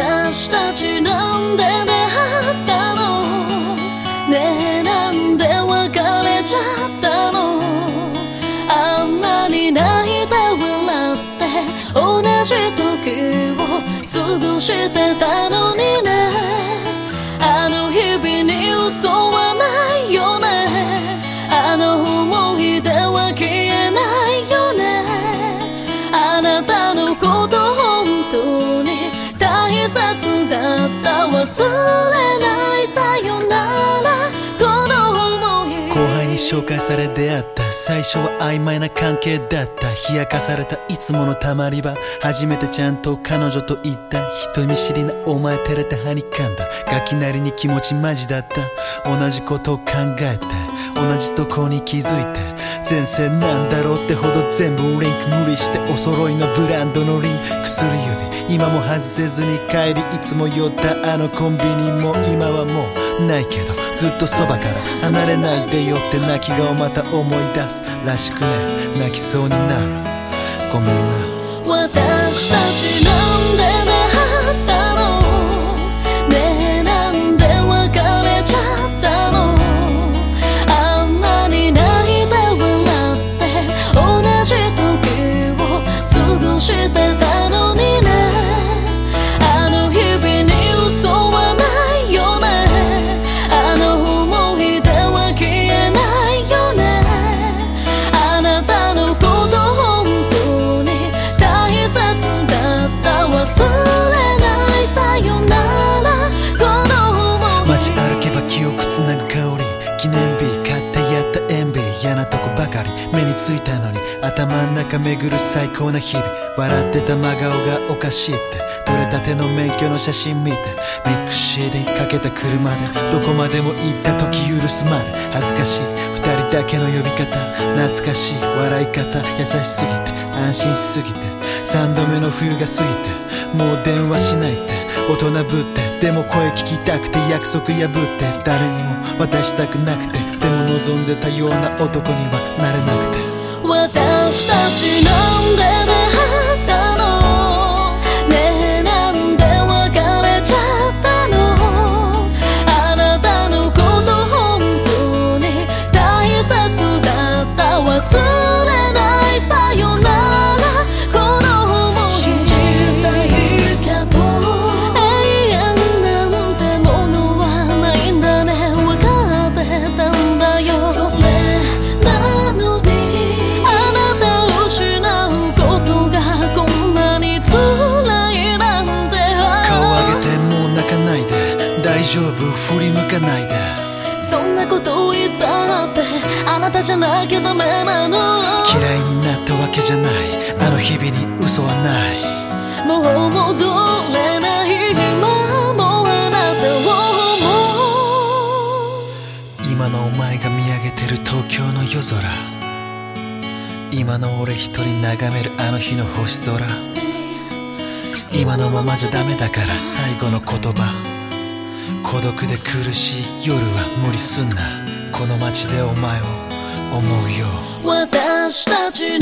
私たちなんで出会ったの？ねえなんで別れちゃったの？あんなに泣いて笑って同じ時を過ごしてただっ紹介され出会った最初は曖昧な関係だった。冷やかされたいつものたまり場。初めてちゃんと彼女と言った。人見知りなお前照れてはにかんだ。ガキなりに気持ちマジだった。同じことを考えて。同じとこに気づいて前世なんだろうってほど全部リンク無理してお揃いのブランドのリンク。薬指。今も外せずに帰りいつも寄ったあのコンビニも。今はもうないけどずっとそばから離れないでよって泣き顔また思い出すらしくね。泣きそうになる。ごめんな。私たちなんでね。ってやった塩ビ嫌なとこばかり目についたのに頭ん中巡る最高な日々。笑ってた真顔がおかしいって取れたての免許の写真見てミック CD かけた車でどこまでも行った時許すまで。恥ずかしい。二人だけの呼び方。懐かしい。笑い方。優しすぎて。安心しすぎて。三度目の冬が過ぎて。もう電話しないって。大人ぶって。でも声聞きたくて約束破って誰にも渡したくなくてでも望んでたような男にはなれなくて。私たちの丈夫振り向かないで。そんなことを言ったってあなたじゃなきゃダメなの。嫌いになったわけじゃない。あの日々に嘘はない。もう戻れない今もあなたを思う。今のお前が見上げてる東京の夜空。今の俺一人眺めるあの日の星空。今のままじゃダメだから最後の言葉孤独で苦しい夜は無理すんな。この街でお前を思うよ。私たち